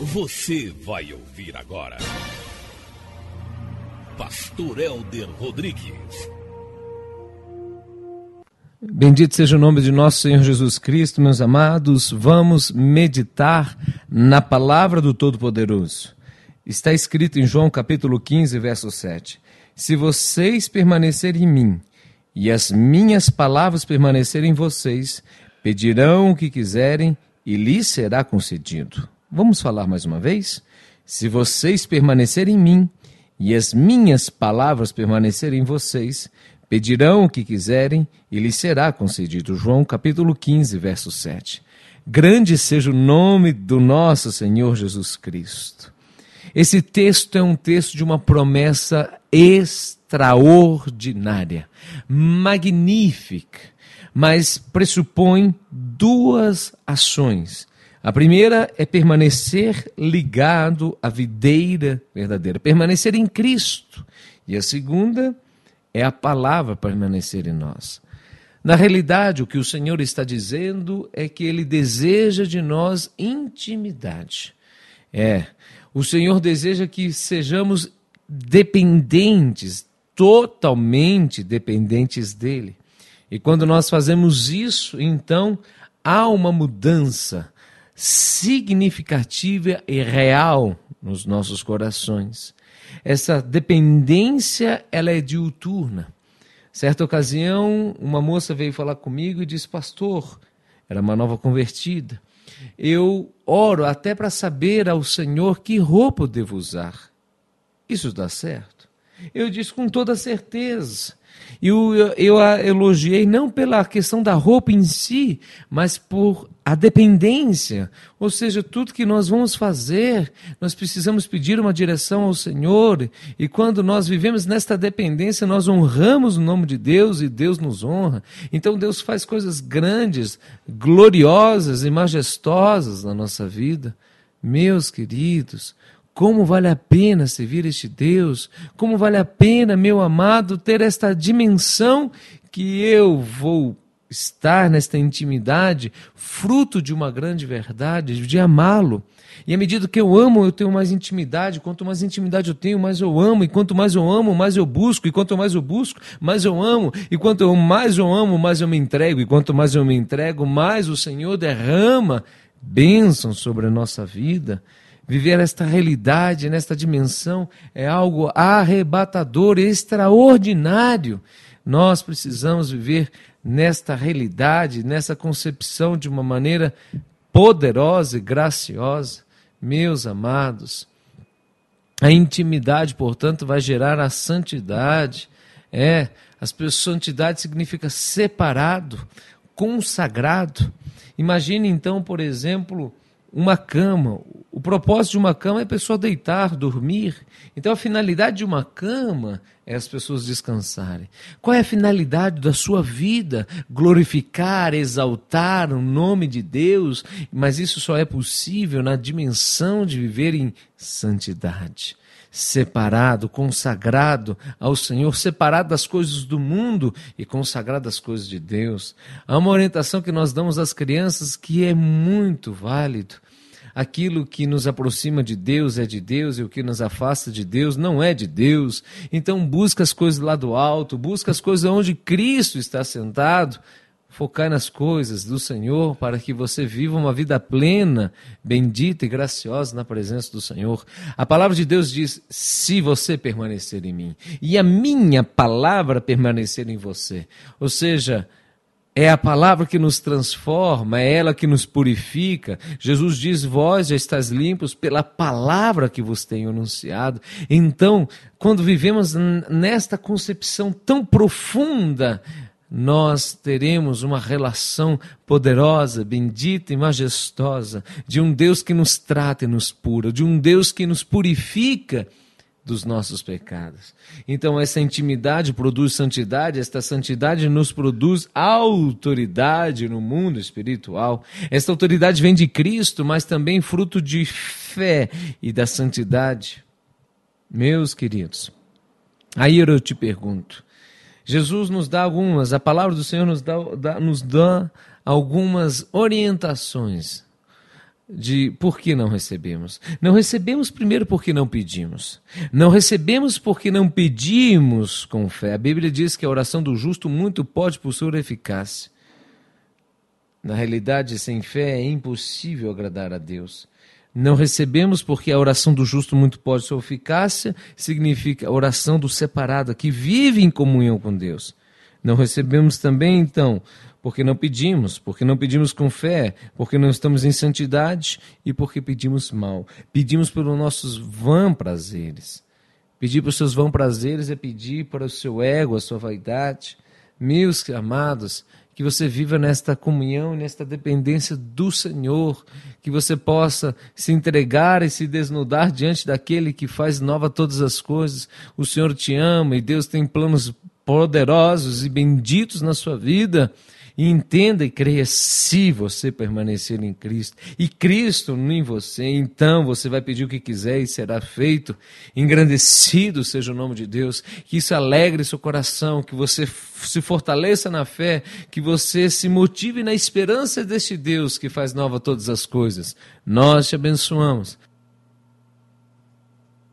Você vai ouvir agora. Pastor Elder Rodrigues. Bendito seja o nome de nosso Senhor Jesus Cristo, meus amados. Vamos meditar na palavra do Todo-Poderoso. Está escrito em João capítulo 15, verso 7. Se vocês permanecerem em mim e as minhas palavras permanecerem em vocês, pedirão o que quiserem e lhes será concedido. Vamos falar mais uma vez? Se vocês permanecerem em mim e as minhas palavras permanecerem em vocês, pedirão o que quiserem e lhes será concedido. João capítulo 15, verso 7. Grande seja o nome do nosso Senhor Jesus Cristo. Esse texto é um texto de uma promessa extraordinária, magnífica, mas pressupõe duas ações a primeira é permanecer ligado à videira verdadeira, permanecer em Cristo. E a segunda é a palavra permanecer em nós. Na realidade, o que o Senhor está dizendo é que Ele deseja de nós intimidade. É, o Senhor deseja que sejamos dependentes, totalmente dependentes dEle. E quando nós fazemos isso, então há uma mudança significativa e real nos nossos corações. Essa dependência, ela é diuturna. Certa ocasião, uma moça veio falar comigo e disse: "Pastor, era uma nova convertida. Eu oro até para saber ao Senhor que roupa eu devo usar. Isso dá certo?" Eu disse com toda certeza. E eu, eu a elogiei não pela questão da roupa em si, mas por a dependência. Ou seja, tudo que nós vamos fazer, nós precisamos pedir uma direção ao Senhor. E quando nós vivemos nesta dependência, nós honramos o nome de Deus e Deus nos honra. Então Deus faz coisas grandes, gloriosas e majestosas na nossa vida. Meus queridos, como vale a pena servir este Deus? Como vale a pena, meu amado, ter esta dimensão que eu vou estar nesta intimidade, fruto de uma grande verdade, de amá-lo. E à medida que eu amo, eu tenho mais intimidade. Quanto mais intimidade eu tenho, mais eu amo. E quanto mais eu amo, mais eu busco. E quanto mais eu busco, mais eu amo. E quanto mais eu amo, mais eu me entrego. E quanto mais eu me entrego, mais o Senhor derrama bênçãos sobre a nossa vida. Viver esta realidade, nesta dimensão, é algo arrebatador, extraordinário. Nós precisamos viver nesta realidade, nessa concepção de uma maneira poderosa e graciosa. Meus amados, a intimidade, portanto, vai gerar a santidade. É, pessoas, santidade significa separado, consagrado. Imagine então, por exemplo, uma cama. O propósito de uma cama é a pessoa deitar, dormir. Então a finalidade de uma cama é as pessoas descansarem. Qual é a finalidade da sua vida? Glorificar, exaltar o nome de Deus, mas isso só é possível na dimensão de viver em santidade. Separado, consagrado ao Senhor, separado das coisas do mundo e consagrado às coisas de Deus. Há uma orientação que nós damos às crianças que é muito válido aquilo que nos aproxima de Deus é de Deus e o que nos afasta de Deus não é de Deus. Então busca as coisas lá do alto, busca as coisas onde Cristo está sentado. Focar nas coisas do Senhor para que você viva uma vida plena, bendita e graciosa na presença do Senhor. A palavra de Deus diz: se você permanecer em mim, e a minha palavra permanecer em você. Ou seja, é a palavra que nos transforma, é ela que nos purifica. Jesus diz: Vós já estáis limpos pela palavra que vos tenho anunciado. Então, quando vivemos nesta concepção tão profunda, nós teremos uma relação poderosa, bendita e majestosa de um Deus que nos trata e nos pura, de um Deus que nos purifica dos nossos pecados. Então, essa intimidade produz santidade, esta santidade nos produz autoridade no mundo espiritual. Esta autoridade vem de Cristo, mas também fruto de fé e da santidade. Meus queridos, aí eu te pergunto: Jesus nos dá algumas, a palavra do Senhor nos dá, dá nos dá algumas orientações de por que não recebemos. Não recebemos primeiro porque não pedimos. Não recebemos porque não pedimos com fé. A Bíblia diz que a oração do justo muito pode possuir eficácia. Na realidade, sem fé é impossível agradar a Deus. Não recebemos porque a oração do justo muito pode sua eficácia significa a oração do separado que vive em comunhão com Deus. Não recebemos também, então, porque não pedimos, porque não pedimos com fé, porque não estamos em santidade e porque pedimos mal. Pedimos pelos nossos vã prazeres. Pedir para os seus vã prazeres é pedir para o seu ego, a sua vaidade. Meus amados, que você viva nesta comunhão, nesta dependência do Senhor, que você possa se entregar e se desnudar diante daquele que faz nova todas as coisas. O Senhor te ama e Deus tem planos poderosos e benditos na sua vida. E entenda e creia se você permanecer em Cristo e Cristo em você, então você vai pedir o que quiser e será feito. Engrandecido seja o nome de Deus, que isso alegre seu coração, que você se fortaleça na fé, que você se motive na esperança deste Deus que faz nova todas as coisas. Nós te abençoamos